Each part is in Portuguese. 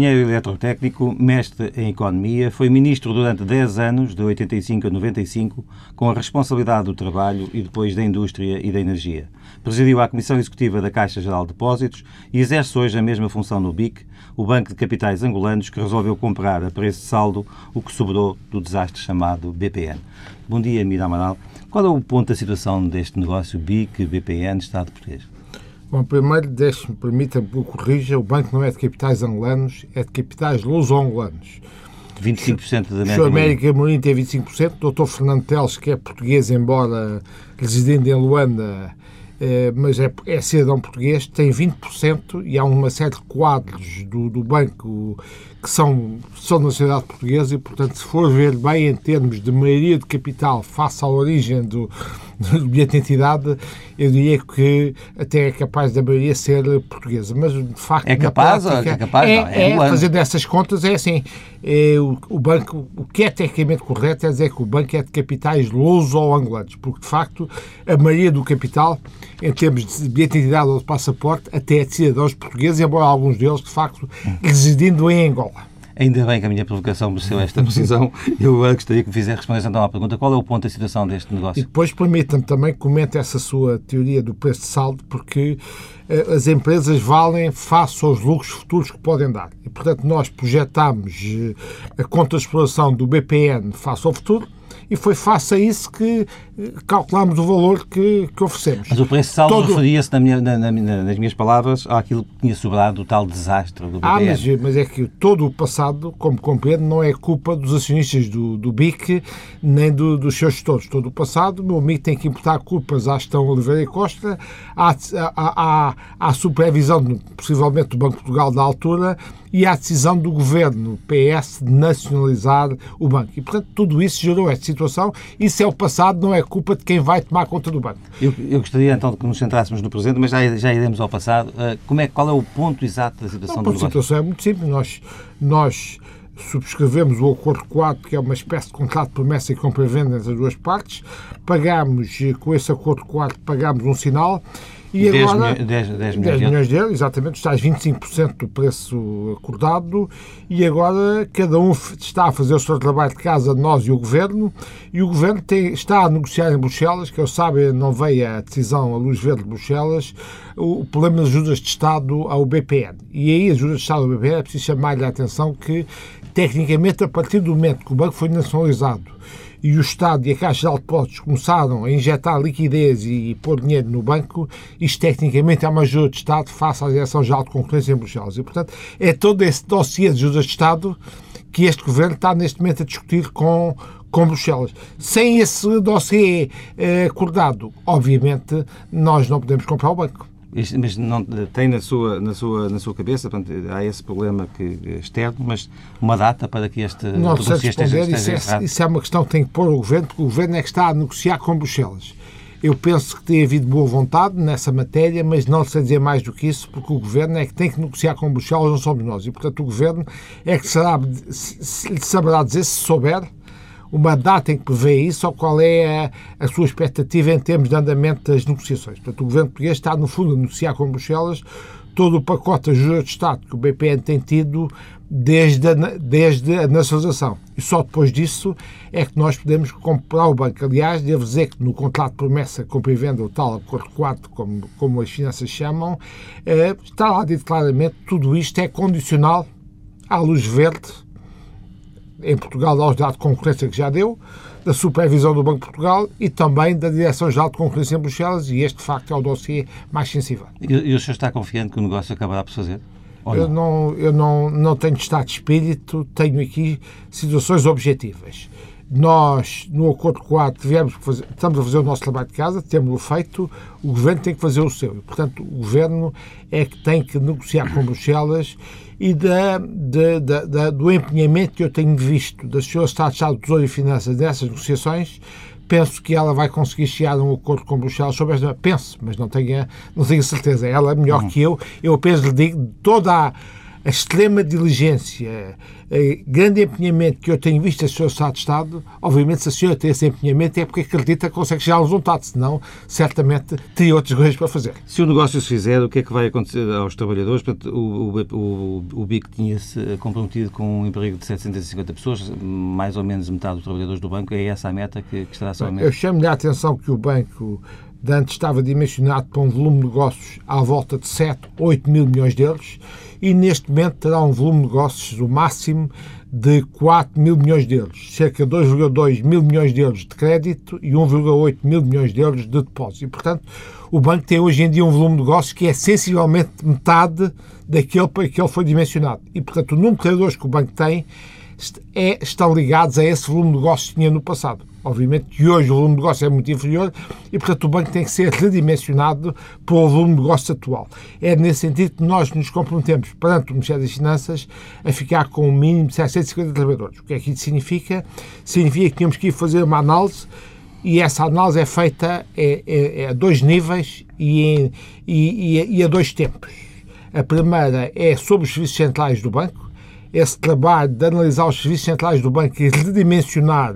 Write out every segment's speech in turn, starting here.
engenheiro eletrotécnico, mestre em economia, foi ministro durante 10 anos, de 85 a 95, com a responsabilidade do trabalho e depois da indústria e da energia. Presidiu a Comissão Executiva da Caixa Geral de Depósitos e exerce hoje a mesma função no BIC, o Banco de Capitais Angolanos, que resolveu comprar a preço de saldo o que sobrou do desastre chamado BPN. Bom dia, Mira Amaral. Qual é o ponto da situação deste negócio BIC, BPN, Estado português? Bom, primeiro, deixe-me, permita-me que o corrija, o banco não é de capitais angolanos, é de capitais luso-angolanos. 25% da América, América Mourinho tem 25%, o Dr. Fernando Teles, que é português, embora residente em Luanda, eh, mas é, é cidadão português, tem 20% e há uma série de quadros do, do banco que são, são da nacionalidade portuguesa e, portanto, se for ver bem em termos de maioria de capital face à origem do, do bilhete de identidade, eu diria que até é capaz da maioria ser portuguesa. Mas, de facto, é capaz, prática, é capaz é, não, é, é fazendo essas contas, é assim, é, o, o, banco, o que é tecnicamente correto é dizer que o banco é de capitais luso-angolanos, porque, de facto, a maioria do capital, em termos de bilhete de identidade ou de passaporte, até é de cidadãos portugueses, embora alguns deles, de facto, residindo em Angola. Ainda bem que a minha provocação mereceu esta precisão. Eu gostaria que me fizesse responder então à pergunta qual é o ponto da situação deste negócio. E depois permita-me também que comente essa sua teoria do preço de saldo, porque uh, as empresas valem face aos lucros futuros que podem dar. E, portanto, nós projetamos uh, a conta de exploração do BPN face ao futuro, e foi face a isso que calculámos o valor que, que oferecemos. Mas o preço saldo Todo... referia-se, na minha, na, na, nas minhas palavras, àquilo que tinha sobrado do tal desastre do BPN. Ah, mas, mas, é que todo o passado, como compreendo, não é culpa dos acionistas do, do BIC nem do, dos seus gestores. Todo o passado, o meu amigo tem que imputar culpas à gestão Oliveira e Costa, à, à, à, à supervisão, possivelmente, do Banco de Portugal da altura e à decisão do governo PS de nacionalizar o banco. E, portanto, tudo isso gerou esta situação. Isso é o passado, não é culpa de quem vai tomar conta do banco. Eu, eu gostaria, então, de que nos centrássemos no presente, mas já, já iremos ao passado. Uh, como é, qual é o ponto exato da situação não, do negócio? A situação é muito simples. Nós, nós subscrevemos o Acordo 4, que é uma espécie de contrato de promessa e compra e venda entre as duas partes. Pagámos, com esse Acordo 4, pagámos um sinal e 10 agora, 10, 10, 10 milhões, 10 milhões de euros, exatamente, está aos 25% do preço acordado. E agora cada um está a fazer o seu trabalho de casa, nós e o Governo, e o Governo tem, está a negociar em Bruxelas, que eu sabe, não veio a decisão à luz verde de Bruxelas, o, o problema das ajudas de Estado ao BPN. E aí as ajudas de Estado ao BPN é preciso chamar-lhe a atenção que, tecnicamente, a partir do momento que o banco foi nacionalizado e o Estado e a Caixa de Depósitos começaram a injetar liquidez e pôr dinheiro no banco, isto tecnicamente é uma ajuda de Estado face à Direção-Geral de Concorrência em Bruxelas. E, portanto, é todo esse dossiê de ajudas de Estado que este Governo está neste momento a discutir com, com Bruxelas. Sem esse dossiê eh, acordado, obviamente, nós não podemos comprar o banco mas não, tem na sua, na sua, na sua cabeça, portanto, há esse problema que, externo, mas uma data para que este não sei responder, esteja, isso, é, isso é uma questão que tem que pôr o Governo, porque o Governo é que está a negociar com Bruxelas. Eu penso que tem havido boa vontade nessa matéria, mas não sei dizer mais do que isso, porque o Governo é que tem que negociar com Bruxelas, não somos nós. E, portanto, o Governo é que será, saberá dizer, se souber, uma data em que prevê isso ou qual é a, a, sua expectativa em termos de andamento das negociações. Portanto, o governo português está, no fundo, a negociar com Bruxelas todo o pacote de ajuda de Estado que o BPN tem tido desde a, desde a nacionalização. E só depois disso é que nós podemos comprar o banco. Aliás, devo dizer que no contrato de promessa, compra e venda, o tal acordo 4, como, como as finanças chamam, eh, está lá dito claramente tudo isto é condicional à luz verde em Portugal aos dados de concorrência que já deu, da supervisão do Banco de Portugal e também da Direção-Geral de Concorrência em Bruxelas, e este, de facto, é o dossiê mais sensível. E, e o senhor está confiante que o negócio acabará por fazer? Eu, não, eu não, não tenho estado de espírito, tenho aqui situações objetivas. Nós, no Acordo 4, tivemos fazer, estamos a fazer o nosso trabalho de casa, temos-o feito, o Governo tem que fazer o seu. E, portanto, o Governo é que tem que negociar com Bruxelas e da, da, da, do empenhamento que eu tenho visto da Sra. Estado-Estado do Tesouro e Finanças nessas negociações, penso que ela vai conseguir chegar a um acordo com Bruxelas sobre esta. Penso, mas não tenho, não tenho certeza. Ela é melhor uhum. que eu. Eu apenas lhe digo toda a a extrema diligência, o grande empenhamento que eu tenho visto a Sr. Estado de Estado, obviamente, se a senhora tem esse empenhamento é porque acredita que consegue chegar ao resultado, senão, certamente, teria outras coisas para fazer. Se o negócio se fizer, o que é que vai acontecer aos trabalhadores? Portanto, o, o, o, o BIC tinha-se comprometido com um emprego de 750 pessoas, mais ou menos metade dos trabalhadores do banco, é essa a meta que, que estará a meta? Eu chamo-lhe a atenção que o banco de antes estava dimensionado para um volume de negócios à volta de 7, 8 mil milhões de euros e neste momento terá um volume de negócios o máximo de 4 mil milhões de euros, cerca de 2,2 mil milhões de euros de crédito e 1,8 mil milhões de euros de depósito. E, portanto, o banco tem hoje em dia um volume de negócios que é sensivelmente metade daquele para que ele foi dimensionado. E, portanto, o número de credores que o banco tem é, estão ligados a esse volume de negócios que tinha no passado. Obviamente que hoje o volume de negócio é muito inferior e, portanto, o banco tem que ser redimensionado para o volume de negócio atual. É nesse sentido que nós nos comprometemos perante o Ministério das Finanças a ficar com um mínimo de 750 trabalhadores. O que é que isso significa? Significa que temos que ir fazer uma análise e essa análise é feita é, é, é a dois níveis e, e, e a dois tempos. A primeira é sobre os serviços centrais do banco, esse trabalho de analisar os serviços centrais do banco e redimensionar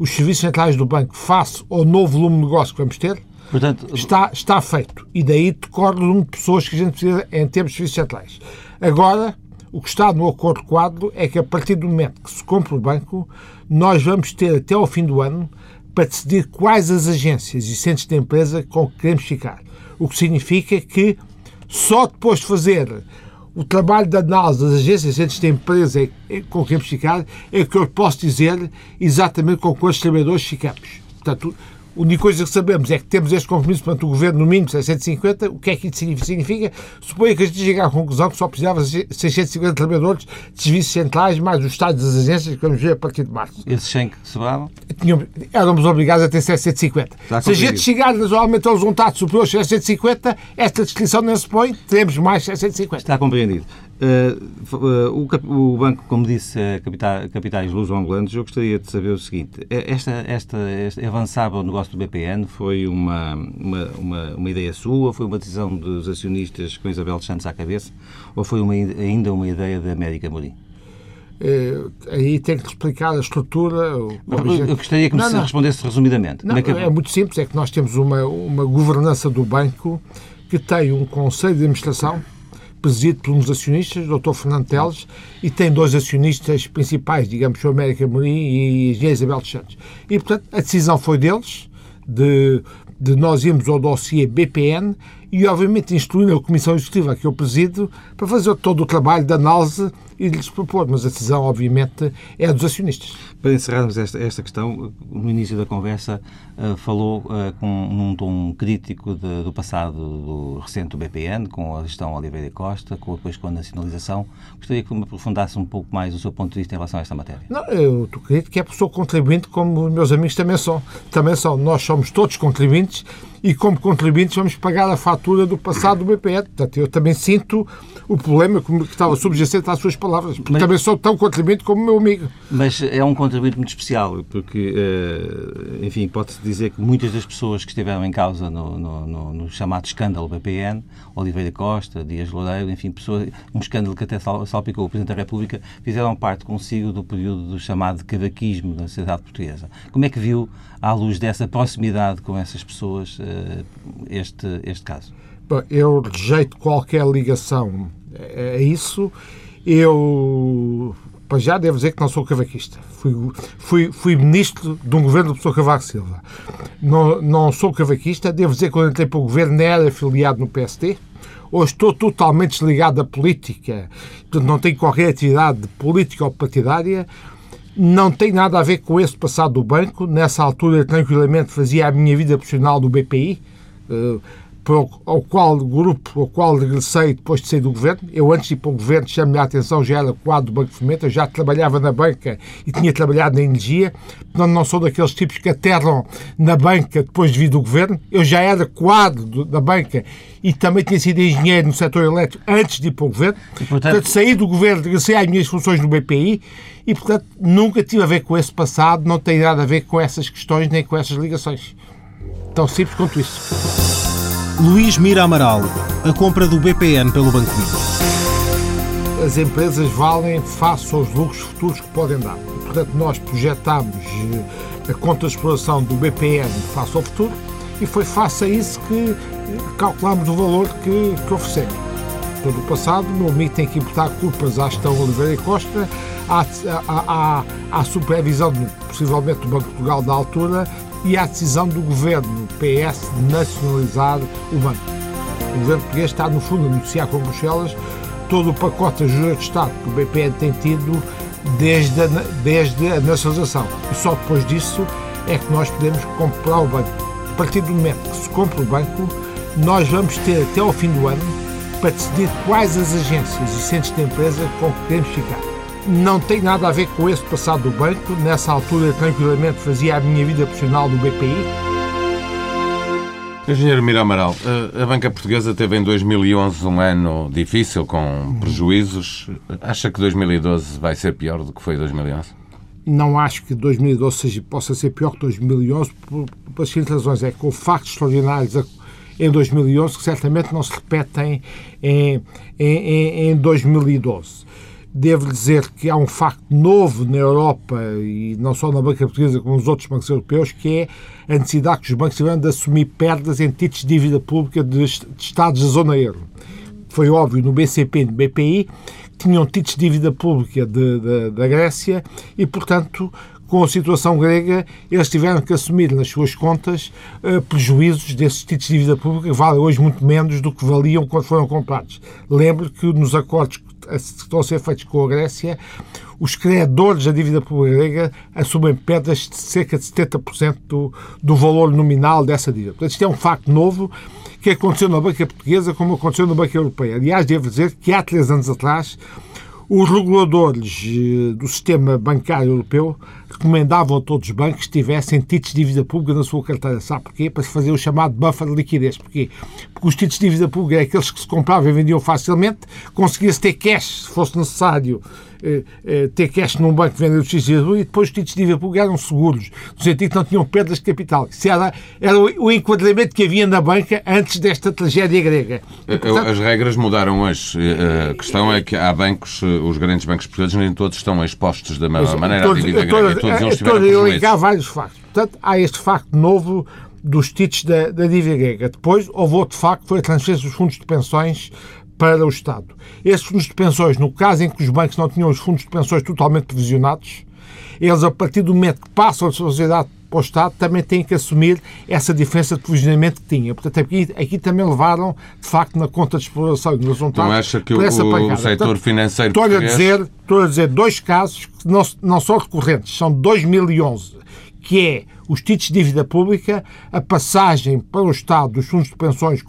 os serviços centrais do banco face ao novo volume de negócio que vamos ter, Portanto, está, está feito. E daí decorre o número de pessoas que a gente precisa em termos de serviços centrais. Agora, o que está no acordo quadro é que a partir do momento que se compra o banco, nós vamos ter até ao fim do ano para decidir quais as agências e centros de empresa com que queremos ficar. O que significa que só depois de fazer o trabalho da análise das agências antes da empresa com quem ficar é que eu posso dizer exatamente com quantos trabalhadores ficamos. Portanto, a única coisa que sabemos é que temos este compromisso perante o Governo, no mínimo 650. O que é que isso significa? Suponho que a gente chega à conclusão que só precisava de 650 trabalhadores de serviços centrais, mais os estados das agências, que vamos ver a partir de março. Esses 100 que sobravam? Éramos obrigados a ter 750. Se a gente chegar um resultado superior aos 750, esta descrição não se põe, teremos mais 750. Está compreendido. Uh, o, o, banco, como disse, é capitais, capitais luso-angolanos, eu gostaria de saber o seguinte: esta, esta, avançava o negócio do BPN foi uma, uma, uma, uma, ideia sua, foi uma decisão dos acionistas com Isabel Santos à cabeça, ou foi uma, ainda uma ideia da América Mourinho? É, aí tem que explicar a estrutura. O eu gostaria que me não, não. respondesse resumidamente. Não, é, que... é muito simples, é que nós temos uma, uma governança do banco que tem um conselho de administração presidido por dos acionistas, o Dr. Fernando Teles, e tem dois acionistas principais, digamos, o América Morim e a Isabel dos Santos. E, portanto, a decisão foi deles, de, de nós irmos ao dossiê BPN e, obviamente, instruindo a Comissão Executiva que eu presido para fazer todo o trabalho de análise e de lhes propor. Mas a decisão, obviamente, é dos acionistas. Para encerrarmos esta, esta questão, no início da conversa uh, falou uh, com, num tom crítico de, do passado do recente do BPN, com a gestão Oliveira Costa, com, depois com a nacionalização. Gostaria que me aprofundasse um pouco mais o seu ponto de vista em relação a esta matéria. Não, eu estou crítico que é pessoa contribuinte, como os meus amigos também são. Também são. Nós somos todos contribuintes e, como contribuintes, vamos pagar a fatura do passado do BPN. Portanto, eu também sinto o problema que estava subjacente às suas palavras, porque mas, também sou tão contribuinte como o meu amigo. Mas é um contribuinte muito especial, porque, eh, enfim, pode-se dizer que muitas das pessoas que estiveram em causa no, no, no, no chamado escândalo BPN, Oliveira Costa, Dias Loureiro, enfim, pessoas, um escândalo que até salpicou o Presidente da República, fizeram parte consigo do período do chamado cavaquismo da sociedade portuguesa. Como é que viu, à luz dessa proximidade com essas pessoas, eh, este, este caso? Bom, eu rejeito qualquer ligação é, é isso. Eu, para já, devo dizer que não sou cavaquista. Fui, fui, fui ministro de um governo do professor Cavaco Silva. Não, não sou cavaquista. Devo dizer que quando entrei para o governo era afiliado no PST. Hoje estou totalmente desligado da política. Portanto, não tenho qualquer atividade política ou partidária. Não tem nada a ver com esse passado do banco. Nessa altura, tranquilamente, fazia a minha vida profissional do BPI. Uh, ao qual grupo ao qual regressei depois de sair do governo. Eu, antes de ir para o governo, chamo-lhe a atenção, já era quadro do Banco de Fomento, eu já trabalhava na banca e tinha trabalhado na energia, portanto não sou daqueles tipos que aterram na banca depois de vir do governo. Eu já era quadro do, da banca e também tinha sido engenheiro no setor elétrico antes de ir para o governo. E, portanto... portanto, saí do governo, regressei às minhas funções no BPI e, portanto, nunca tive a ver com esse passado, não tem nada a ver com essas questões nem com essas ligações. Tão simples quanto isso. Luís Mira Amaral, a compra do BPN pelo Banco Inter. as empresas valem face aos lucros futuros que podem dar. Portanto, nós projetamos a conta de exploração do BPN face ao futuro e foi face a isso que calculamos o valor que, que oferecemos. Todo o passado, no amigo tem que imputar culpas à gestão Oliveira e Costa, à, à, à, à supervisão, possivelmente, do Banco de Portugal da altura e à decisão do governo PS de nacionalizar o banco. O governo português está, no fundo, a negociar com Bruxelas todo o pacote de ajuda de Estado que o BPN tem tido desde a, desde a nacionalização. E só depois disso é que nós podemos comprar o banco. A partir do momento que se compra o banco, nós vamos ter até ao fim do ano para decidir quais as agências e centros de empresa com que queremos ficar. Não tem nada a ver com esse passado do banco. Nessa altura, tranquilamente, fazia a minha vida profissional do BPI. Engenheiro Mira Amaral, a banca portuguesa teve em 2011 um ano difícil, com prejuízos. Acha que 2012 vai ser pior do que foi 2011? Não acho que 2012 seja, possa ser pior que 2011, por, por as seguintes razões. É que houve factos extraordinários em 2011 que certamente não se repetem em, em, em 2012. Devo dizer que há um facto novo na Europa, e não só na banca portuguesa, como nos outros bancos europeus, que é a necessidade que os bancos tiveram de assumir perdas em títulos de dívida pública de, Estados da zona euro. Foi óbvio no BCP e no BPI, tinham títulos de dívida pública de, de, da Grécia e, portanto, com a situação grega, eles tiveram que assumir nas suas contas uh, prejuízos desses títulos de dívida pública que valem hoje muito menos do que valiam quando foram comprados. Lembro que nos acordos estão a ser feitos com a Grécia, os credores da dívida pública grega assumem perdas de cerca de 70% do, do valor nominal dessa dívida. Portanto, isto é um facto novo que aconteceu na banca portuguesa como aconteceu na banca europeia. Aliás, devo dizer que há três anos atrás os reguladores eh, do sistema bancário europeu recomendavam a todos os bancos que tivessem títulos de dívida pública na sua carteira. Sabe porquê? Para se fazer o chamado buffer de liquidez. Porquê? Porque os títulos de dívida pública é aqueles que se compravam e vendiam facilmente, conseguia-se ter cash, se fosse necessário, eh, eh, ter cash num banco que vendeu X e depois os títulos de dívida pública eram seguros, no sentido que não tinham perdas de capital. Isso era, era o enquadramento que havia na banca antes desta tragédia grega. E, portanto, As regras mudaram hoje. A questão é que há bancos, os grandes bancos portugueses, nem todos estão expostos da mesma maneira à dívida grega. Todos eles tiveram prejuízos. Há vários factos. Portanto, há este facto novo dos títulos da, da dívida grega. Depois, houve outro facto, foi a transferência dos fundos de pensões para o Estado. Esses fundos de pensões, no caso em que os bancos não tinham os fundos de pensões totalmente provisionados, eles, a partir do momento que passam a sociedade para o Estado, também têm que assumir essa diferença de provisionamento que tinham. Portanto, aqui, aqui também levaram, de facto, na conta de exploração e nos. Não acha que o, o setor Portanto, financeiro estou português... a dizer Estou a dizer dois casos que não, não são recorrentes, são 2011 que é os títulos de dívida pública, a passagem para o Estado dos fundos de pensões,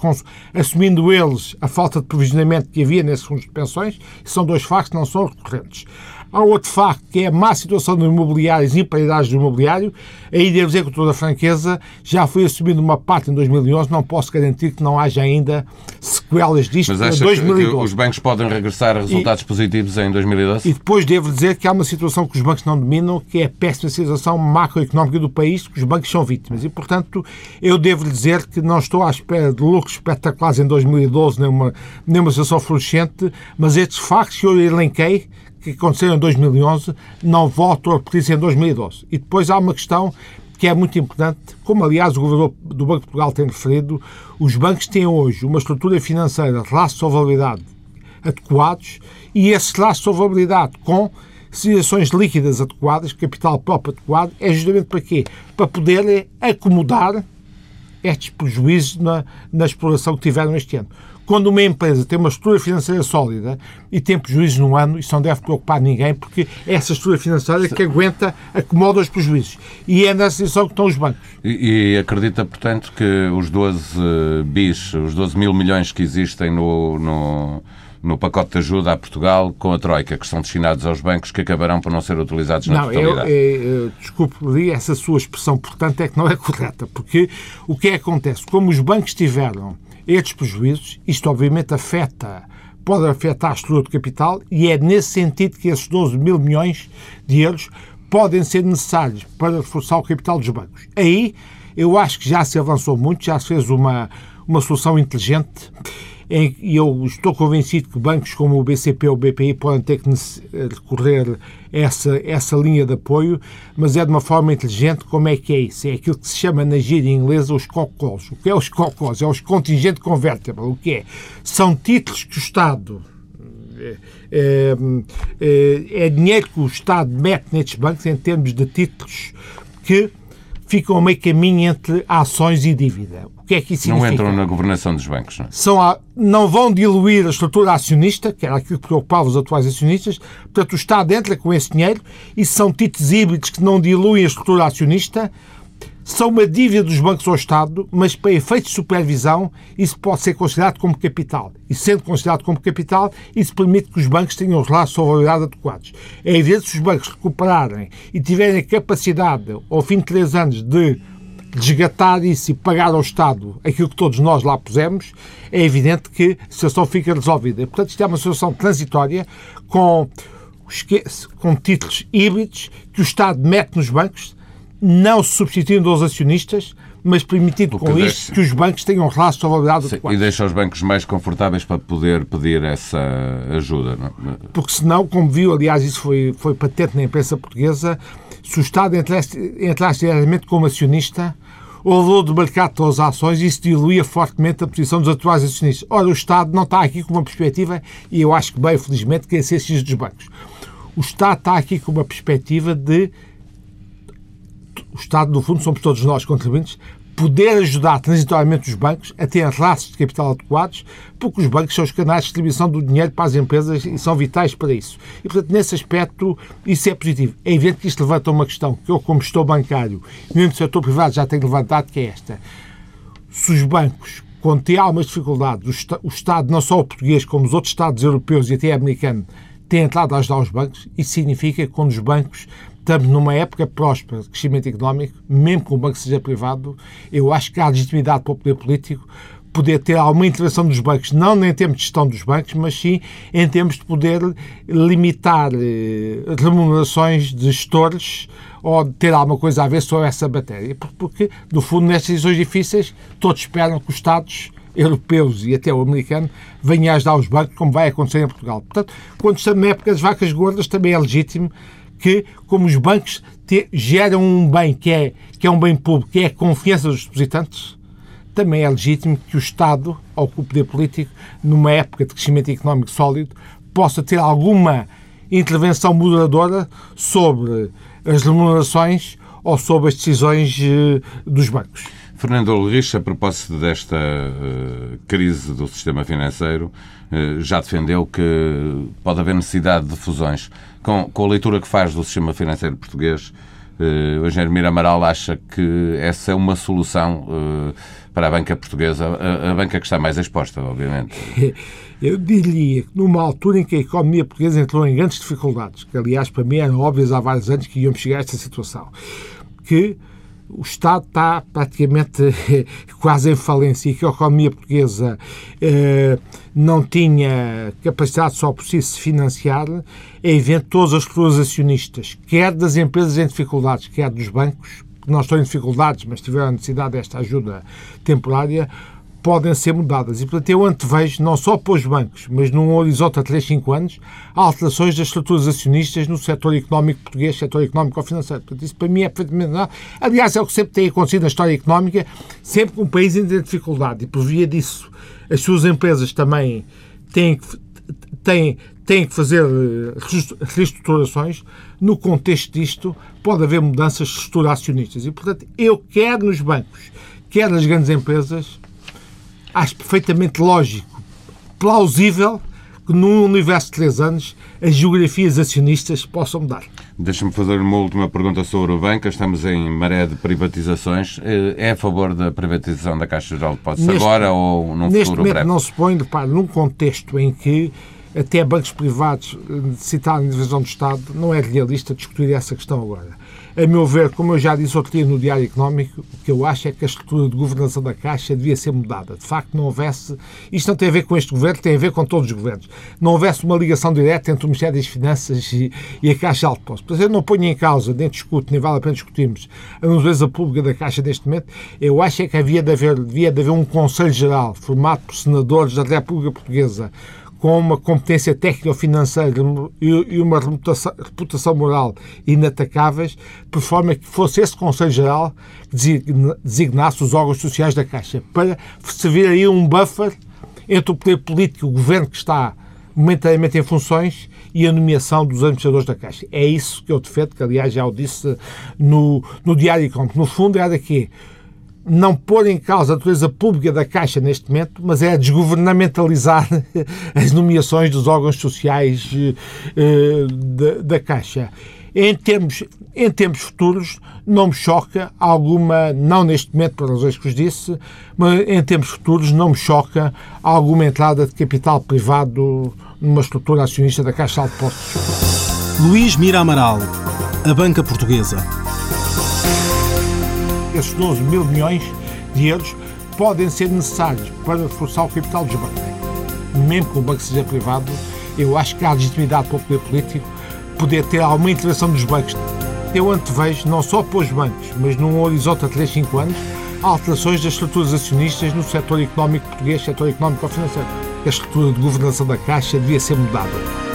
assumindo eles a falta de provisionamento que havia nesses fundos de pensões, são dois factos que não são recorrentes. Há outro facto que é a má situação do imobiliário, as imparidades do imobiliário. Aí devo dizer com toda a franqueza, já foi assumido uma parte em 2011, não posso garantir que não haja ainda sequelas disto Mas acha em 2012. Que os bancos podem regressar a resultados e, positivos em 2012? E depois devo dizer que há uma situação que os bancos não dominam, que é a péssima situação macroeconómica do país, que os bancos são vítimas. E, portanto, eu devo dizer que não estou à espera de lucros espetaculares em 2012, nem uma, nem uma situação florescente, mas estes factos que eu elenquei, que aconteceram em 2011 não voltam a repetir-se em 2012. E depois há uma questão que é muito importante, como aliás o Governador do Banco de Portugal tem referido, os bancos têm hoje uma estrutura financeira de laço de solvabilidade adequados e esse laço de solvabilidade com situações líquidas adequadas, capital próprio adequado, é justamente para quê? Para poderem acomodar estes prejuízos na, na exploração que tiveram este ano. Quando uma empresa tem uma estrutura financeira sólida e tem prejuízos no ano, isso não deve preocupar ninguém, porque é essa estrutura financeira que aguenta, acomoda os prejuízos. E é nessa situação que estão os bancos. E, e acredita, portanto, que os 12 bis, os 12 mil milhões que existem no, no no pacote de ajuda a Portugal com a Troika, que são destinados aos bancos que acabarão por não ser utilizados na não, totalidade. Eu, eu, desculpe, li essa sua expressão, portanto, é que não é correta, porque o que é que acontece? Como os bancos tiveram estes prejuízos, isto obviamente afeta, pode afetar a estrutura de capital e é nesse sentido que esses 12 mil milhões de euros podem ser necessários para reforçar o capital dos bancos. Aí eu acho que já se avançou muito, já se fez uma, uma solução inteligente e eu estou convencido que bancos como o BCP ou o BPI podem ter que recorrer a essa, essa linha de apoio, mas é de uma forma inteligente. Como é que é isso? É aquilo que se chama na gíria inglesa os COCOs. O que é os COCOs? É os Contingent Convertible. O que é? São títulos que o Estado é, é, é dinheiro que o Estado mete nestes bancos em termos de títulos que ficam a meio caminho entre ações e dívida. O que é que isso significa? Não entram na governação dos bancos, não é? São a, não vão diluir a estrutura acionista, que era aquilo que preocupava os atuais acionistas, portanto o Estado entra com esse dinheiro e são títulos híbridos que não diluem a estrutura acionista, são uma dívida dos bancos ao Estado, mas para efeitos de supervisão isso pode ser considerado como capital. E sendo considerado como capital, isso permite que os bancos tenham os laços de solvabilidade adequados. É evidente que se os bancos recuperarem e tiverem a capacidade, ao fim de três anos, de desgatar isso e pagar ao Estado aquilo que todos nós lá pusemos, é evidente que a situação fica resolvida. Portanto, isto é uma situação transitória com, com títulos híbridos que o Estado mete nos bancos não substituindo os acionistas, mas permitindo com deixa... isto que os bancos tenham relatos de solvabilidade Sim, E deixa os bancos mais confortáveis para poder pedir essa ajuda. Não? É? Porque senão, como viu, aliás, isso foi, foi patente na imprensa portuguesa, se o Estado entrasse, entrasse diretamente como acionista, o valor do mercado das ações, isso diluía fortemente a posição dos atuais acionistas. Ora, o Estado não está aqui com uma perspectiva, e eu acho que bem, felizmente, que é ser dos bancos. O Estado está aqui com uma perspectiva de o Estado, no fundo, somos todos nós contribuintes, poder ajudar transitoriamente os bancos a ter laços de capital adequados, porque os bancos são os canais de distribuição do dinheiro para as empresas e são vitais para isso. E, portanto, nesse aspecto, isso é positivo. É evidente que isto levanta uma questão que eu, como gestor bancário, e mesmo setor privado, já tenho levantado, que é esta. Se os bancos, quando têm algumas dificuldades, o Estado, não só o português, como os outros Estados europeus e até americano, têm entrado a ajudar os bancos, isso significa que quando os bancos estamos numa época próspera de crescimento económico, mesmo que o banco seja privado, eu acho que há legitimidade para o poder político poder ter alguma intervenção dos bancos, não em termos de gestão dos bancos, mas sim em termos de poder limitar eh, remunerações de gestores ou ter alguma coisa a ver sobre essa matéria. Porque, no fundo, nestas decisões difíceis, todos esperam que os Estados europeus e até o americano venham a ajudar os bancos, como vai acontecer em Portugal. Portanto, quando estamos na época das vacas gordas, também é legítimo que, como os bancos te, geram um bem que é, que é um bem público, que é a confiança dos depositantes, também é legítimo que o Estado, ou que o poder político, numa época de crescimento económico sólido, possa ter alguma intervenção moderadora sobre as remunerações ou sobre as decisões eh, dos bancos. Fernando Ulrich, a propósito desta uh, crise do sistema financeiro, uh, já defendeu que pode haver necessidade de fusões. Com, com a leitura que faz do sistema financeiro português, uh, o engenheiro Mira Amaral acha que essa é uma solução para a banca portuguesa, a, a, banca que está mais exposta, obviamente. Eu diria que numa altura em que a economia portuguesa entrou em grandes dificuldades, que aliás para mim eram óbvias há vários anos que íamos chegar a esta situação, que o Estado está praticamente quase em falência e que a economia portuguesa eh, não tinha capacidade só por si se financiar, é evidente todas as estruturas acionistas, quer das empresas em dificuldades, quer dos bancos, que não estão em dificuldades, mas tiveram necessidade desta ajuda temporária, podem ser mudadas. E, portanto, eu antevejo, não só para os bancos, mas num horizonte a 3, 5 anos, alterações das estruturas acionistas no setor económico português, setor económico ou financeiro. Portanto, isso para mim é perfeitamente não. Aliás, é o que sempre tem acontecido na história económica, sempre que um país em dificuldade. E por via disso, as suas empresas também têm que, têm, têm que fazer eh, reestruturações. No contexto disto, pode haver mudanças de estrutura acionistas. E, portanto, eu quero nos bancos, quer nas grandes empresas, acho perfeitamente lógico, plausível, que num universo de três anos as geografias acionistas possam mudar. Deixa-me fazer uma última pergunta sobre o banco. Estamos em maré de privatizações. Eh, é a favor da privatização da Caixa Geral de Depósitos agora ou num neste futuro momento breve? não se põe, repare, num contexto em que até bancos privados necessitarem de divisão do Estado, não é realista discutir essa questão agora. A meu ver, como eu já disse outro dia no Diário Económico, o que eu acho é que a estrutura de governação da Caixa devia ser mudada. De facto, não houvesse. Isto não tem a ver com este governo, tem a ver com todos os governos. Não houvesse uma ligação direta entre o Ministério das Finanças e, e a Caixa Alto Posto. Mas eu não ponho em causa, nem discuto, nem vale a pena discutirmos a natureza pública da Caixa neste momento. Eu acho é que havia de haver, devia de haver um Conselho Geral formado por senadores da República Portuguesa com uma competência técnico-financeira e uma reputação, moral inatacáveis, por forma que fosse esse Conselho Geral que designasse os órgãos sociais da Caixa, para servir aí um buffer entre o poder político, o governo que está momentaneamente em funções e a nomeação dos administradores da Caixa. É isso que eu defendo, que aliás já o disse no, no Diário Económico. No fundo, era que não pôr em causa a natureza pública da Caixa neste momento, mas é desgovernamentalizar as nomeações dos órgãos sociais uh, da, da Caixa. Em termos, em termos futuros, não me choca alguma, não neste momento, por razões que vos disse, mas em termos futuros não me choca alguma entrada de capital privado numa estrutura acionista da Caixa de Portos. Luís Mira Amaral, a banca portuguesa esses 12 mil milhões de euros podem ser necessários para reforçar o capital dos bancos. Mesmo que o banco seja privado, eu acho que há legitimidade para o poder político poder ter alguma intervenção dos bancos. Eu antevejo, não só para os bancos, mas num horizonte a 3, 5 anos, alterações das estruturas acionistas no setor económico português, setor económico financeiro. A estrutura de governação da Caixa devia ser mudada.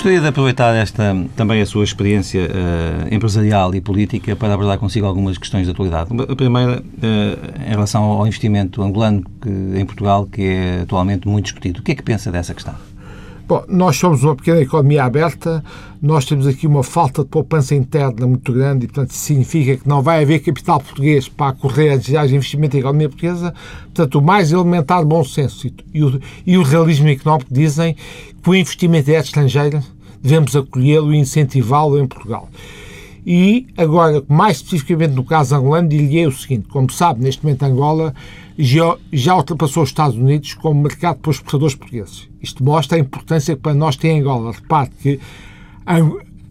Gostaria de aproveitar esta, também a sua experiência uh, empresarial e política para abordar consigo algumas questões de atualidade. A primeira, uh, em relação ao investimento angolano que, em Portugal, que é atualmente muito discutido. O que é que pensa dessa questão? Bom, nós somos uma pequena economia aberta, nós temos aqui uma falta de poupança interna muito grande e, portanto, isso significa que não vai haver capital português para correr a necessidades de investimento na economia portuguesa. Portanto, o mais elementar bom senso e, o, e o realismo económico dizem que o investimento é estrangeiro, devemos acolhê-lo e incentivá-lo em Portugal. E agora, mais especificamente no caso angolano, diria o seguinte: como sabe, neste momento Angola já, ultrapassou os Estados Unidos como mercado para os exportadores portugueses. Isto mostra a importância que para nós tem Angola. Repare que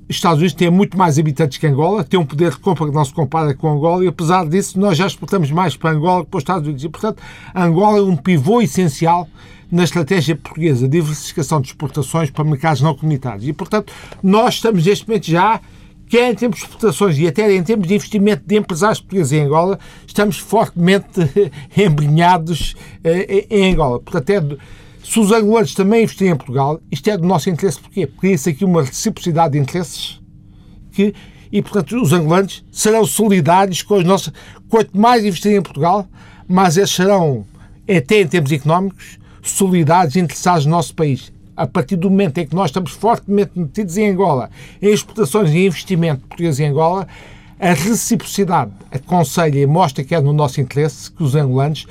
os Estados Unidos têm muito mais habitantes que Angola, têm um poder de compra que não se compara com Angola e, apesar disso, nós já exportamos mais para Angola que para os Estados Unidos. E, portanto, Angola é um pivô essencial na estratégia portuguesa de diversificação de exportações para mercados não comunitários. E, portanto, nós estamos neste momento já, quer em termos de exportações e até em termos de investimento de empresários portugueses em Angola, estamos fortemente embrenhados eh, em Angola. Portanto, é se os angolanos também investirem em Portugal, isto é do nosso interesse. Porquê? Porque isso aqui uma reciprocidade de interesses que, e, portanto, os angolanos serão solidários com os nossos. Quanto mais investirem em Portugal, mais eles serão, até em termos económicos, solidários e interessados no nosso país. A partir do momento em que nós estamos fortemente metidos em Angola, em exportações e investimento português em Angola, a reciprocidade aconselha e mostra que é no nosso interesse que os angolanos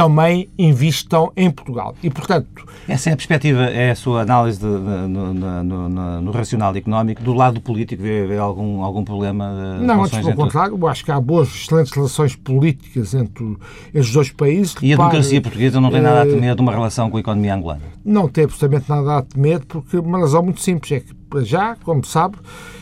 também investam em Portugal. E, portanto... Essa é a perspectiva, é a sua análise de, de, no, no, no, no, racional económico. Do lado político, vê, vê algum, algum problema? De não, antes pelo contrário. Eu acho que há boas, excelentes relações políticas entre os dois países. E a democracia portuguesa não tem nada a eh, temer de uma relação com a economia angolana? Não tem absolutamente nada a temer, porque uma razão muito simples é que, para já, como sabe,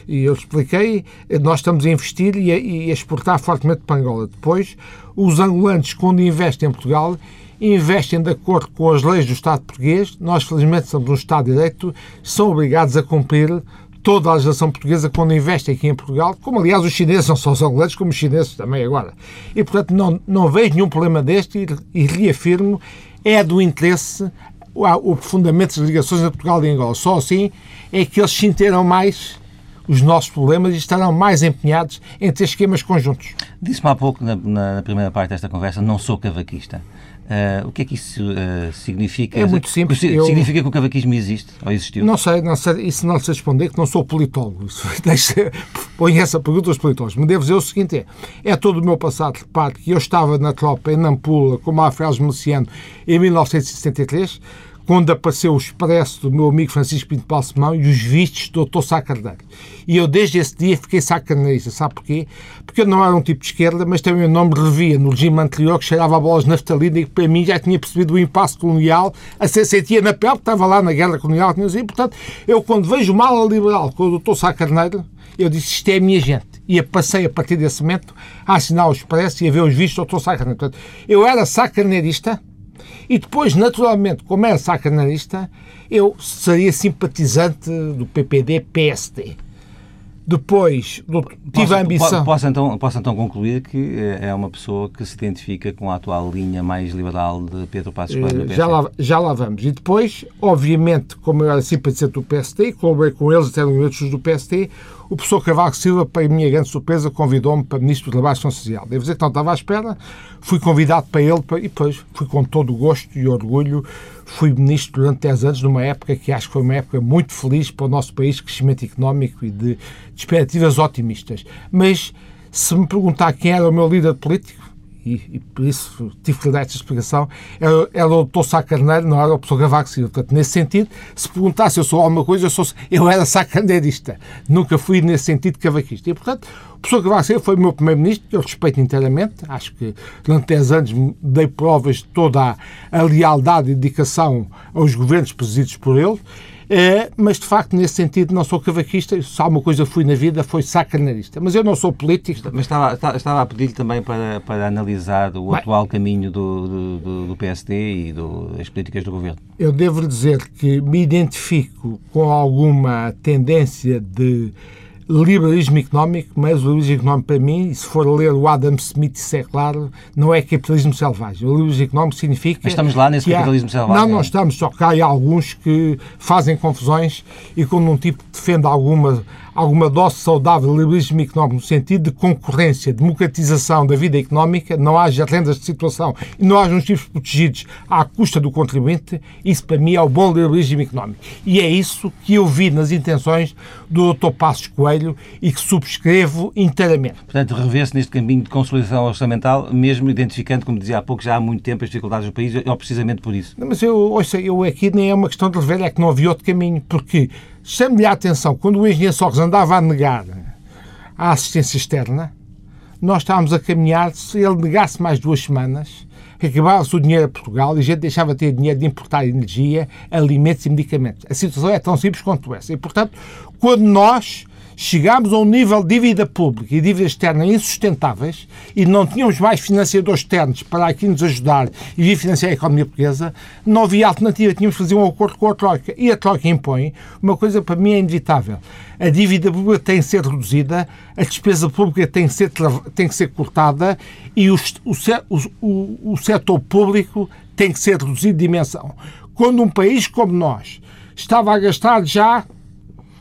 e eu expliquei, nós estamos a investir e a, e a exportar fortemente para Angola. Depois, os angolanos, quando investem em Portugal, investem de acordo com as leis do Estado português. Nós, felizmente, somos um Estado de Direito, são obrigados a cumprir toda a legislação portuguesa quando investem aqui em Portugal, como aliás os chineses, não só os angolanos, como os chineses também agora. E, portanto, não, não vejo nenhum problema deste e, e reafirmo, é do interesse o, aprofundamento das ligações entre Portugal e Angola. Só assim é que eles sentiram mais os nossos problemas e estarão mais empenhados em ter esquemas conjuntos. Disse-me há pouco, na, na, primeira parte desta conversa, não sou cavaquista. Uh, o que é que isso uh, significa? É muito simples. Significa eu... que o cavaquismo existe ou existiu? Não sei, não sei isso não sei responder, que não sou politólogo. Deixa, põe essa pergunta aos politólogos. Me devo dizer o seguinte: é, é todo o meu passado. Repare que eu estava na tropa em Nampula, como Afeles Melciano, em 1973 quando apareceu o expresso do meu amigo Francisco Pinto Balsemão e os vistos do Dr. Sá Carneiro. E eu, desde esse dia, fiquei sacaneirista. Sabe porquê? Porque eu não era um tipo de esquerda, mas também o nome revia no regime anterior que cheirava a bolas naftalina e que, para mim, já tinha percebido o impasse colonial, a ser sentia na pele, que estava lá na guerra colonial. E, portanto, eu, quando vejo o ala liberal com o Dr. Sá Carneiro, eu disse, isto é a minha gente. E passei, a partir desse momento, a assinar o expresso e a ver os vistos do Dr. Sá Carneiro. Portanto, eu era sacaneirista, e depois, naturalmente, como era sacanarista, eu seria simpatizante do PPD-PSD. Depois tive posso, a ambição. Posso então, posso então concluir que eh, é uma pessoa que se identifica com a atual linha mais liberal de Pedro Passos Coelho. Uh, já, lá, já lá vamos. E depois, obviamente, como eu era simpatizante do PSD, colaborei com eles até no do PSD, o professor Cavaco Silva, para a minha grande surpresa, convidou-me para Ministro do Trabalho Social. Devo dizer que não estava à espera, fui convidado para ele e depois fui com todo o gosto e orgulho. Fui Ministro durante 10 anos, numa época que acho que foi uma época muito feliz para o nosso país, crescimento económico e de, de expectativas otimistas. Mas se me perguntar quem era o meu líder político, e, e, por isso tive que dar esta explicação, era o Dr. Sá Carneiro, não era o professor Gavaco Silva. Portanto, nesse sentido, se perguntasse se eu sou alguma coisa, eu, sou, eu era sacaneirista. Nunca fui nesse sentido cavaquista. E, portanto, o professor Gavaco Silva foi o meu primeiro-ministro, eu respeito inteiramente, acho que durante 10 anos dei provas de toda a, a lealdade e dedicação aos governos presididos por ele. É, mas de facto, nesse sentido, não sou cavaquista. Se alguma coisa fui na vida, foi sacanarista. Mas eu não sou político. Mas estava, estava a pedir-lhe também para, para analisar o Bem, atual caminho do, do, do PSD e do, das políticas do governo. Eu devo dizer que me identifico com alguma tendência de liberalismo económico, mas o liberalismo económico para mim, se for ler o Adam Smith, isso é claro, não é capitalismo selvagem. O liberalismo económico significa... Mas estamos lá nesse capitalismo há... selvagem. Não, não estamos, só que há alguns que fazem confusões e quando um tipo defende alguma alguma dose saudável de liberalismo económico no sentido de concorrência, democratização da vida económica, não haja rendas de situação e não haja uns tipos protegidos à custa do contribuinte, isso para mim é o bom liberalismo económico. E é isso que eu vi nas intenções do Dr. Passos Coelho e que subscrevo inteiramente. Portanto, revê-se neste caminho de consolidação orçamental, mesmo identificando, como dizia há pouco, já há muito tempo as dificuldades do país, ou precisamente por isso. Não, mas eu, ouça, eu aqui nem é uma questão de rever, é que não havia outro caminho, porque Chame-lhe a atenção, quando o engenheiro Socos andava a negar a assistência externa, nós estávamos a caminhar, se ele negasse mais duas semanas, acabava-se o dinheiro a Portugal e a gente deixava de ter dinheiro de importar energia, alimentos e medicamentos. A situação é tão simples quanto essa. E, portanto, quando nós chegámos a um nível de dívida pública e dívida externa insustentáveis e não tínhamos mais financiadores externos para aqui nos ajudar e vir financiar a economia portuguesa, não havia alternativa. Tínhamos que fazer um acordo com a Troika. E a Troika impõe uma coisa para mim é inevitável. A dívida pública tem que ser reduzida, a despesa pública tem que ser, tem que ser cortada e o, o, o, o setor público tem que ser reduzido de dimensão. Quando um país como nós estava a gastar já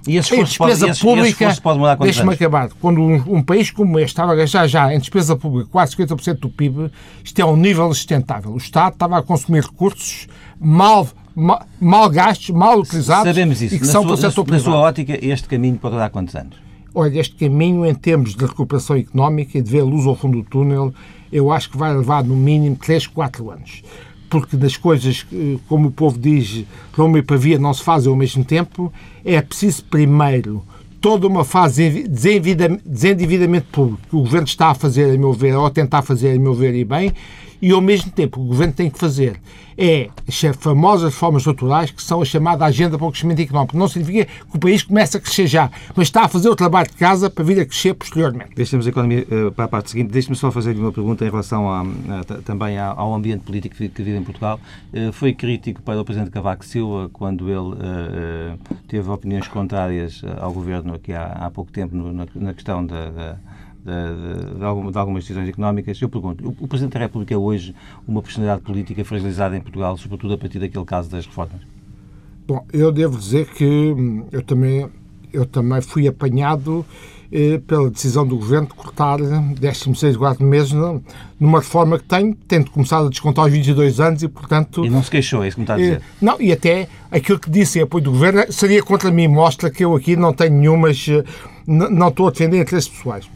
e esse em despesa pode, pública, deixe-me acabar, quando um, um, país como este estava a gastar já em despesa pública quase 50% do PIB, isto é um nível sustentável. O Estado estava a consumir recursos mal, mal, mal gastos, mal utilizados Sabemos isso. e que na são sua, setor Na sua ótica, este caminho pode dar quantos anos? Olha, este caminho, em termos de recuperação económica e de ver a luz ao fundo do túnel, eu acho que vai levar no mínimo 3, 4 anos porque das coisas, como o povo diz, Roma e Pavia não se fazem ao mesmo tempo, é preciso primeiro toda uma fase de desendividamento público que o Governo está a fazer, a meu ver, ou a tentar fazer, a meu ver, e bem, e ao mesmo tempo o Governo tem que fazer é as famosas reformas estruturais que são a chamada agenda para o crescimento económico. Não significa que o país comece a crescer já, mas está a fazer o trabalho de casa para vir a crescer posteriormente. Deixemos a economia uh, para a parte seguinte. Deixe-me só fazer-lhe uma pergunta em relação a, a, também ao ambiente político que, vive em Portugal. Uh, foi crítico para o Presidente Cavaco Silva quando ele uh, teve opiniões contrárias ao Governo aqui há, há pouco tempo no, na, na, questão da, da de, de, de, algumas decisões económicas. Eu pergunto, o, o Presidente da República é hoje uma personalidade política fragilizada em Portugal, sobretudo a partir daquele caso das reformas? Bom, eu devo dizer que hum, eu também, eu também fui apanhado pela decisão do Governo de cortar 16 4 meses numa reforma que tem, tendo começado a descontar aos 22 anos e, portanto... E não se queixou, é isso que me está a dizer? Eh, não, e até aquilo que disse em apoio do Governo seria contra mim, mostra que eu aqui não tenho nenhumas... Eh, não estou a defender interesses pessoais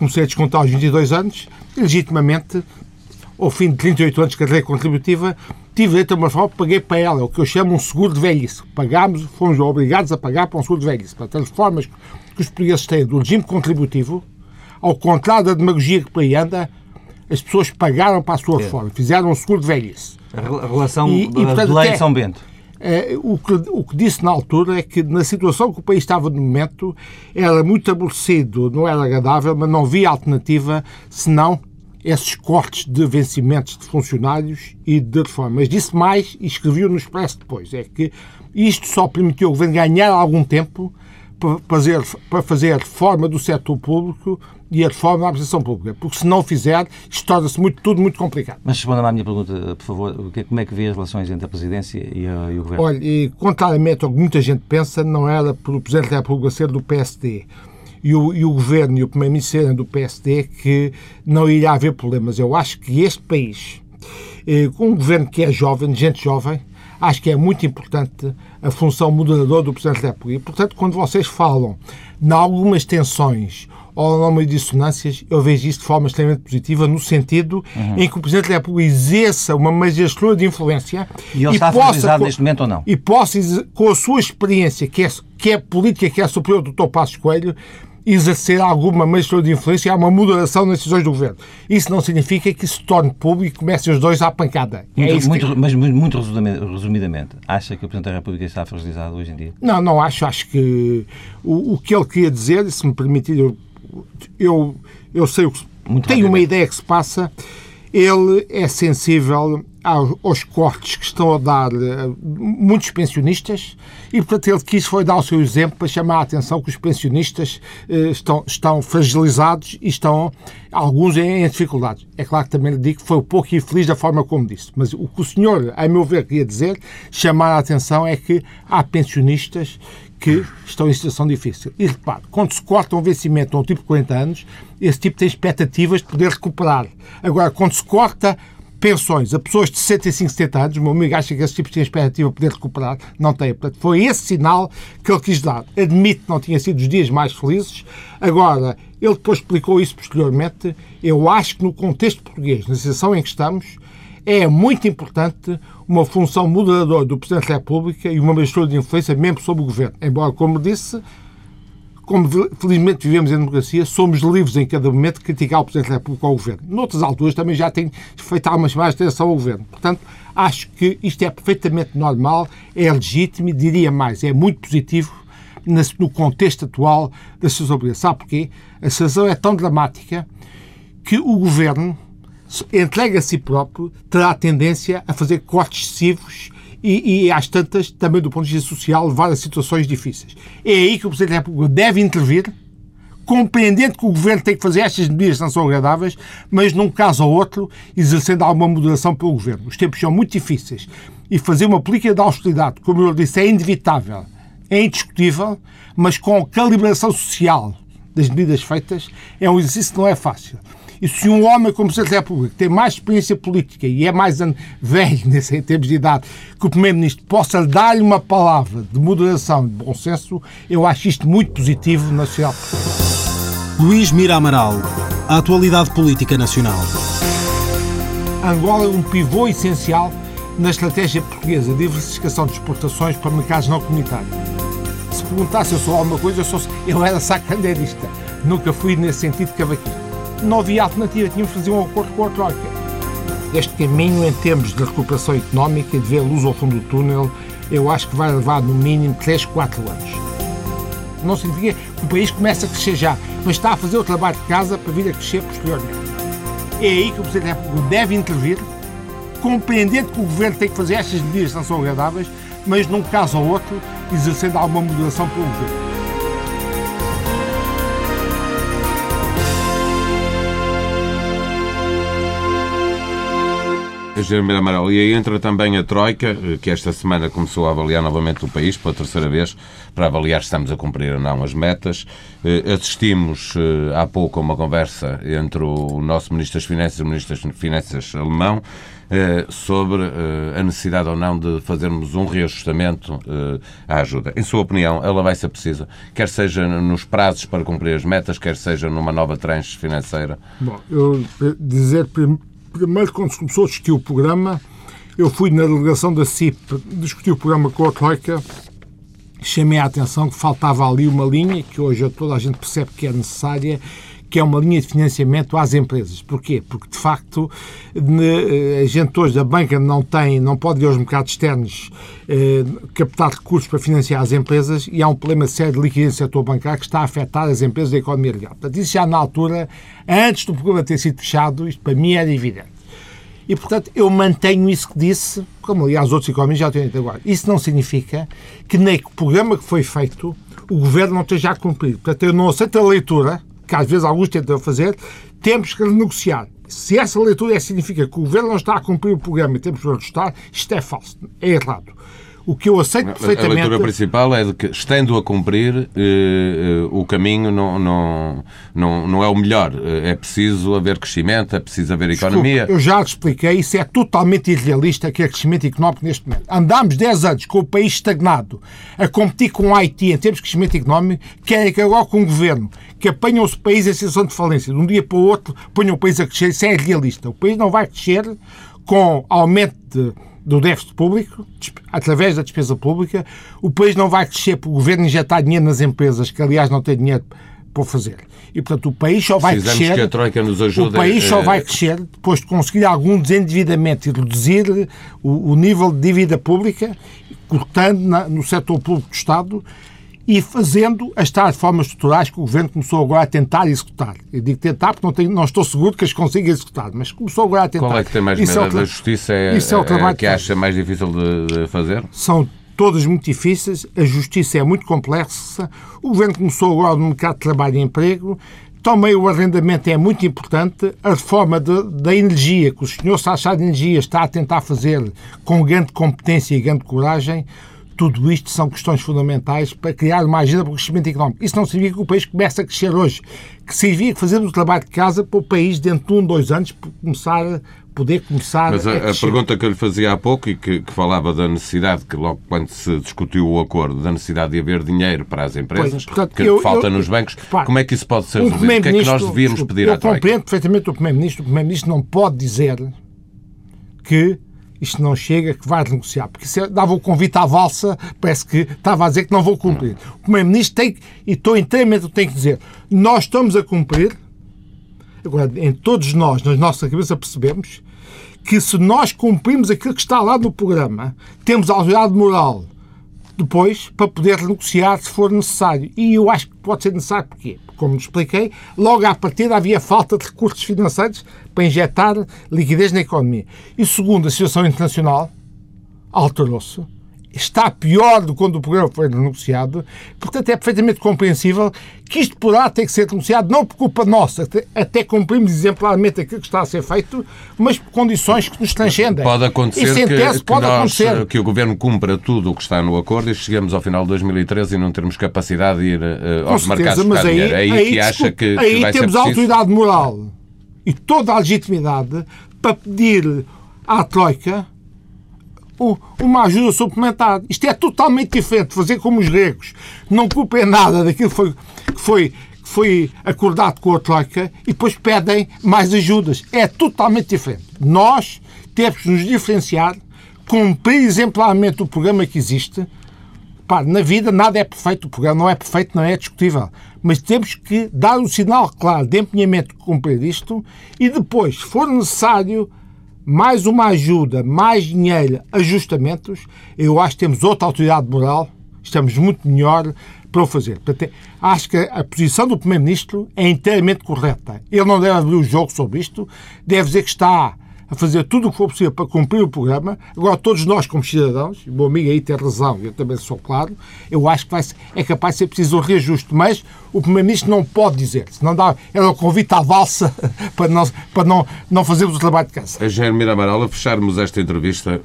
comecei a descontar aos 22 anos, legitimamente, ao fim de 38 anos de carreira contributiva, tive direito a uma reforma, paguei para ela, o que eu chamo um seguro de velhice. Pagámos, fomos obrigados a pagar para um seguro de velhice. Portanto, as reformas que os portugueses têm do regime contributivo, ao contrário da demagogia que por aí anda, as pessoas pagaram para a sua é. reforma, fizeram um seguro de velhice. A relação e, da e, portanto, lei de São Bento. É, o, que, o que disse na altura é que, na situação que o país estava no momento, era muito aborrecido, não era agradável, mas não havia alternativa senão esses cortes de vencimentos de funcionários e de reformas. Disse mais e escreveu no Expresso depois, é que isto só permitiu ao governo ganhar algum tempo para fazer, para fazer a reforma do setor público e a reforma da administração pública, porque se não fizer, isto torna-se muito, tudo muito complicado. Mas responda-me à minha pergunta, por favor, como é que vê as relações entre a Presidência e, a, e o Governo? Olha, e, contrariamente ao que muita gente pensa, não era por o Presidente da República ser do PSD e o, e o Governo e o Primeiro-Ministro do PSD que não irá haver problemas. Eu acho que este país, eh, com um Governo que é jovem, gente jovem, acho que é muito importante a função moderadora do Presidente da República. E, portanto, quando vocês falam em algumas tensões ou em algumas dissonâncias, eu vejo isso de forma extremamente positiva, no sentido uhum. em que o Presidente da República exerça uma magistratura de influência e ele e está possa, com, neste momento ou não? E possa, com a sua experiência, que é, que é política, que é superior do Dr. Passos Coelho, exercer alguma magistratura de influência, há uma moderação nas decisões do governo. Isso não significa que se torne público e comecem os dois à pancada. Muito, é muito que... Mas muito resumidamente, acha que o Presidente da República está fragilizado hoje em dia? Não, não acho. Acho que o, o que ele queria dizer, se me permitir, eu, eu, eu sei o que. Muito tenho uma ideia que se passa. Ele é sensível aos cortes que estão a dar uh, muitos pensionistas e, portanto, ele quis foi dar o seu exemplo para chamar a atenção que os pensionistas uh, estão, estão fragilizados e estão, alguns, em, dificuldades. É claro que também lhe digo que foi um pouco infeliz da forma como disse, mas o que o senhor, a meu ver, queria dizer, chamar a atenção é que há pensionistas que estão em situação difícil. E repare, quando se corta um vencimento a um tipo de 40 anos, esse tipo tem expectativas de poder recuperar. Agora, quando se corta pensões a pessoas de 65, 70 anos, o meu amigo acha que esse tipo de expectativa de poder recuperar, não tem. Portanto, foi esse sinal que ele quis dar. Admite que não tinha sido os dias mais felizes. Agora, ele depois explicou isso posteriormente. Eu acho que no contexto português, na situação em que estamos, é muito importante uma função moderadora do Presidente da República e uma mistura de influência mesmo sobre o Governo. Embora, como disse, como felizmente vivemos em democracia, somos livres em cada momento de criticar o Presidente da República ou o Governo. Noutras alturas também já tenho feito algumas mais atenção ao Governo. Portanto, acho que isto é perfeitamente normal, é legítimo e diria mais, é muito positivo no contexto atual da situação. Sabe porquê? A situação é tão dramática que o Governo entrega a si próprio terá a tendência a fazer cortes excessivos e, e às tantas, também do ponto de vista social, levar a situações difíceis. É aí que o Presidente da República deve intervir, compreendendo que o Governo tem que fazer estas medidas que não são agradáveis, mas num caso ou outro, exercendo alguma moderação pelo Governo. Os tempos são muito difíceis e fazer uma política de austeridade, como eu disse, é inevitável, é indiscutível, mas com calibração social das medidas feitas, é um exercício que não é fácil. E se um homem como Presidente da República tem mais experiência política e é mais velho nesse, em termos de idade que o Primeiro-Ministro possa dar-lhe uma palavra de moderação, de bom senso, eu acho isto muito positivo na sociedade Luís Mira Amaral, a atualidade política nacional. Angola é um pivô essencial na estratégia portuguesa de diversificação de exportações para mercados não comunitários. Se perguntasse eu sou alguma coisa, eu, sou, eu era sacandeirista. Nunca fui nesse sentido cavaquista não havia alternativa, tínhamos de fazer um acordo com a Troika. Este caminho, em termos de recuperação económica e de ver luz ao fundo do túnel, eu acho que vai levar no mínimo 3, 4 anos. Não significa que o país começa a crescer já, mas está a fazer o trabalho de casa para vir a crescer posteriormente. É aí que o Presidente da República deve intervir, compreendendo que o Governo tem que fazer estas medidas que não são agradáveis, mas num caso ou outro, exercendo alguma moderação pelo Governo. Engenheiro Amaral, e aí entra também a Troika, que esta semana começou a avaliar novamente o país pela terceira vez, para avaliar se estamos a cumprir ou não as metas. Eh, assistimos eh, há pouco a uma conversa entre o nosso Ministro das Finanças e o Ministro das Finanças alemão eh, sobre a necessidade ou não de fazermos um reajustamento à ajuda. Em sua opinião, ela vai ser precisa, quer seja nos prazos para cumprir as metas, quer seja numa nova tranche financeira? Bom, eu dizer primeiro, quando se começou a discutir o programa, Eu fui na delegação da CIP discutir o programa com a Troika. Chamei a atenção que faltava ali uma linha que hoje toda a gente percebe que é necessária, que é uma linha de financiamento às empresas. Porquê? Porque, de facto, a gente hoje da banca não tem, não pode ir aos mercados externos eh, captar recursos para financiar as empresas e há um problema sério de liquidez no setor bancário que está a afetar as empresas da economia real. Portanto, isso já na altura, antes do programa ter sido fechado, isto para mim era evidente. E, portanto, eu mantenho isso que disse, como aliás outros economistas já têm dito agora. Isso não significa que nem o programa que foi feito o governo não esteja a cumprir. Portanto, eu não aceito a leitura, que às vezes alguns tentam fazer, temos que renegociar. Se essa leitura é, significa que o governo não está a cumprir o programa e temos que ajustar, isto é falso, é errado. O que eu aceito perfeitamente... A leitura principal é de que, estando a cumprir, eh, eh, o caminho não, não, não, não é o melhor. Eh, é preciso haver crescimento, é preciso haver economia. Eu já expliquei, isso é totalmente irrealista que é crescimento económico neste momento. Andámos 10 anos com o país estagnado, a competir com o Haiti em termos de crescimento económico, querem que agora com o governo, que apanham os países em situação de falência, de um dia para o outro, ponham o país a crescer, isso é irrealista. O país não vai crescer com aumento de do déficit público, através da despesa pública, o país não vai crescer para o governo injetar dinheiro nas empresas, que aliás não tem dinheiro para fazer. E, portanto, o país só vai Precisamos crescer. que a Troika nos ajude. O país só vai crescer depois de conseguir algum desendividamento e reduzir o, o nível de dívida pública, cortando na, no setor público do Estado e fazendo as tais reformas estruturais que o Governo começou agora a tentar executar. Eu digo tentar porque não, tenho, não estou seguro que as consiga executar, mas começou agora a tentar. Qual é que tem mais medo? É da Justiça é, isso é o trabalho é, que acha mais difícil de, de fazer? São todas muito difíceis, a justiça é muito complexa, o Governo começou agora no mercado de trabalho e emprego, também o arrendamento é muito importante. A reforma de, da energia, que o senhor Sachá de Energia está a tentar fazer com grande competência e grande coragem, tudo isto são questões fundamentais para criar uma agenda para o crescimento económico. Isso não significa que o país comece a crescer hoje, que significa que fazemos o trabalho de casa para o país, dentro de um, dois anos, começar poder começar Mas a, a, a pergunta que eu lhe fazia há pouco e que, que, falava da necessidade, que logo quando se discutiu o acordo, da necessidade de haver dinheiro para as empresas, pois, portanto, que eu, falta eu, nos bancos, como é que isso pode ser resolvido? O que é que nós devíamos pedir eu à Troika? Eu compreendo perfeitamente o Primeiro-Ministro. O Primeiro-Ministro não pode dizer que isto não chega, que vai renegociar. Porque se dava o convite à valsa, parece que estava a dizer que não vou cumprir. O Primeiro-Ministro tem, e estou inteiramente, tem que dizer, nós estamos a cumprir, agora, em todos nós, nas nossas cabeças, percebemos que se nós cumprimos aquilo que está lá no programa, temos a autoridade moral depois para poder renegociar se for necessário. E eu acho que pode ser necessário porquê? Como expliquei, logo à partida havia falta de recursos financeiros para injetar liquidez na economia. E segundo, a situação internacional alterou-se está pior do que quando o programa foi negociado. Portanto, é perfeitamente compreensível que isto poderá ter que ser denunciado, não por culpa nossa, até, cumprimos exemplarmente aquilo que está a ser feito, mas por condições que nos transcendem. Pode acontecer que, que, pode nós, acontecer. que o Governo cumpra tudo o que está no acordo e chegamos ao final de 2013 e não termos capacidade de ir uh, aos certeza, mercados mas aí. É aí, aí que acha que, aí que vai temos a autoridade moral e toda a legitimidade para pedir à Troika uma ajuda suplementar. Isto é totalmente diferente. Fazer como os gregos. Não culpem nada daquilo que foi, que foi, foi acordado com a Troika e depois pedem mais ajudas. É totalmente diferente. Nós temos que nos diferenciar, cumprir exemplarmente o programa que existe. Na vida nada é perfeito, o programa não é perfeito, não é discutível. Mas temos que dar um sinal claro de empenhamento de cumprir isto e depois, se for necessário, mais uma ajuda, mais dinheiro, ajustamentos, eu acho que temos outra autoridade moral, estamos muito melhor para o fazer. Portanto, acho que a posição do Primeiro-Ministro é inteiramente correta. Ele não deve abrir o jogo sobre isto, deve dizer que está a fazer tudo o que for possível para cumprir o programa. Agora, todos nós, como cidadãos, o meu amigo aí tem razão, eu também sou claro, eu acho que vai é capaz de ser preciso um reajuste, mas o Primeiro-Ministro não pode dizer, se não dá, é o convite à valsa para, nós, para não, não fazermos o trabalho de casa. Jair Miramaral, a fecharmos esta entrevista,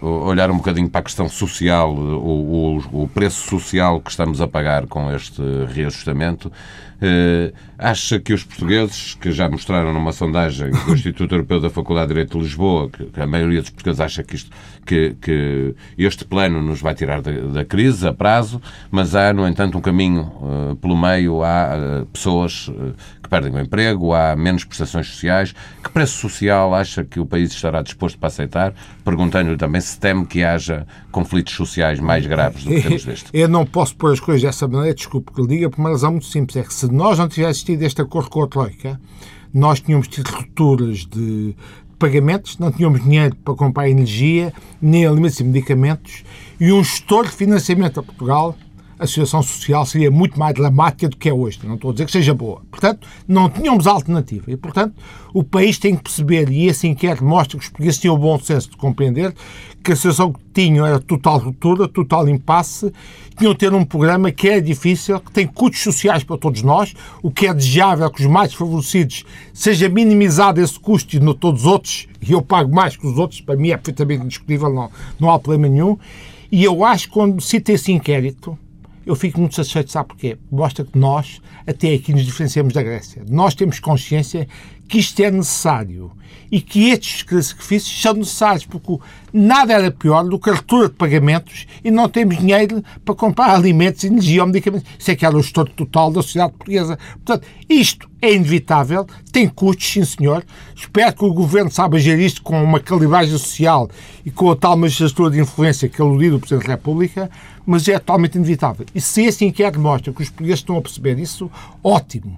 uh, olhar um bocadinho para a questão social, o, o, o preço social que estamos a pagar com este reajustamento, Uh, acha que os portugueses, que já mostraram numa sondagem do Instituto Europeu da Faculdade de Direito de Lisboa, que, que a maioria dos portugueses acha que, isto, que, que este plano nos vai tirar da, da, crise a prazo, mas há, no entanto, um caminho uh, pelo meio, há uh, pessoas que perdem o emprego, há menos prestações sociais. Que preço social acha que o país estará disposto para aceitar? Perguntando-lhe também se teme que haja conflitos sociais mais graves do que temos deste. Eu não posso pôr as coisas dessa maneira, desculpe que lhe diga, por uma razão muito simples, é que se nós não tivéssemos tido este acordo com a Troika, nós tínhamos tido rupturas de pagamentos, não tínhamos dinheiro para comprar energia, nem alimentos e medicamentos, e um gestor de financiamento a Portugal a situação social seria muito mais dramática do que é hoje. Não estou a dizer que seja boa. Portanto, não tínhamos alternativa. E, portanto, o país tem que perceber, e esse inquérito mostra que os portugueses tinham o bom senso de compreender que a situação que tinham era total ruptura, total impasse, tinham de ter um programa que é difícil, que tem custos sociais para todos nós, o que é desejável que os mais favorecidos seja minimizado esse custo e todos os outros, e eu pago mais que os outros, para mim é perfeitamente indiscutível, não, não há problema nenhum. E eu acho que quando cita esse inquérito, eu fico muito satisfeito, sabe porquê? Mostra que nós, até aqui, nos diferenciamos da Grécia. Nós temos consciência que isto é necessário e que estes sacrifícios são necessários, porque nada era pior do que a ruptura de pagamentos e não temos dinheiro para comprar alimentos, energia ou medicamentos. Isso é que era o estouro total da sociedade portuguesa. Portanto, isto é inevitável, tem custos, sim senhor. Espero que o Governo saiba gerir isto com uma calibragem social e com a tal magistratura de influência que aludiu o Presidente da República, mas é totalmente inevitável. E se esse inquérito mostra que os portugueses estão a perceber isso, ótimo.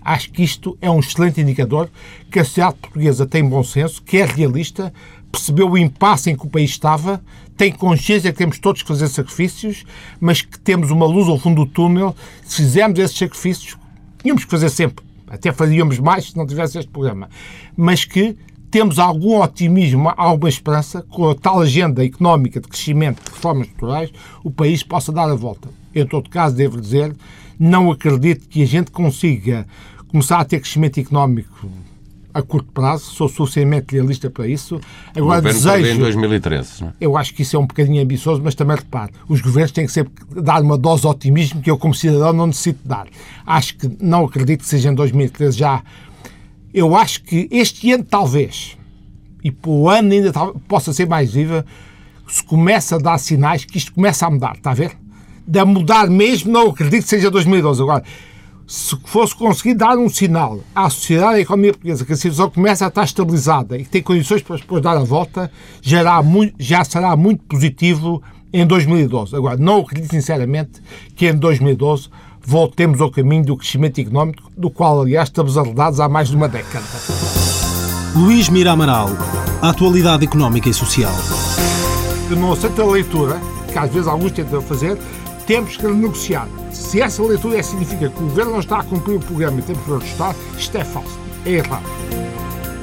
Acho que isto é um excelente indicador que a sociedade portuguesa tem bom senso, que é realista, percebeu o impasse em que o país estava, tem consciência que temos todos que fazer sacrifícios, mas que temos uma luz ao fundo do túnel. Se fizermos esses sacrifícios, tínhamos que fazer sempre, até faríamos mais se não tivesse este programa, mas que temos algum otimismo, alguma esperança, com a tal agenda económica de crescimento, de reformas estruturais, o país possa dar a volta. Em todo caso, devo dizer, não acredito que a gente consiga começar a ter crescimento económico a curto prazo, sou suficientemente realista para isso. Agora, o desejo. em 2013. Não é? Eu acho que isso é um bocadinho ambicioso, mas também repare, os governos têm que sempre dar uma dose de otimismo que eu, como cidadão, não necessito dar. Acho que não acredito que seja em 2013 já. Eu acho que este ano, talvez, e para o ano ainda possa ser mais viva, se começa a dar sinais que isto começa a mudar, está a ver? De mudar mesmo, não acredito que seja 2012. Agora, se fosse conseguir dar um sinal à sociedade e à economia portuguesa que a situação começa a estar estabilizada e que tem condições para depois dar a volta, já, muito, já será muito positivo em 2012. Agora, não acredito sinceramente que em 2012 voltemos ao caminho do crescimento económico, do qual, aliás, estamos arredados há mais de uma década. Luís Mira Amaral, a atualidade económica e social. Eu não aceito a leitura, que às vezes alguns tentam fazer, temos que negociar. Se essa leitura é, significa que o governo não está a cumprir o programa e temos que ajustar, isto é falso. É errado.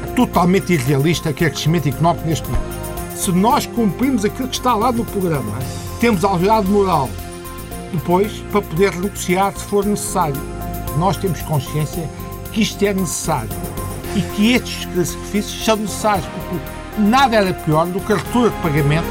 É totalmente irrealista que é crescimento económico neste momento. Se nós cumprimos aquilo que está lá no programa, temos autoridade moral depois para poder negociar se for necessário. Nós temos consciência que isto é necessário e que estes sacrifícios são necessários, porque nada era pior do que a ruptura de pagamentos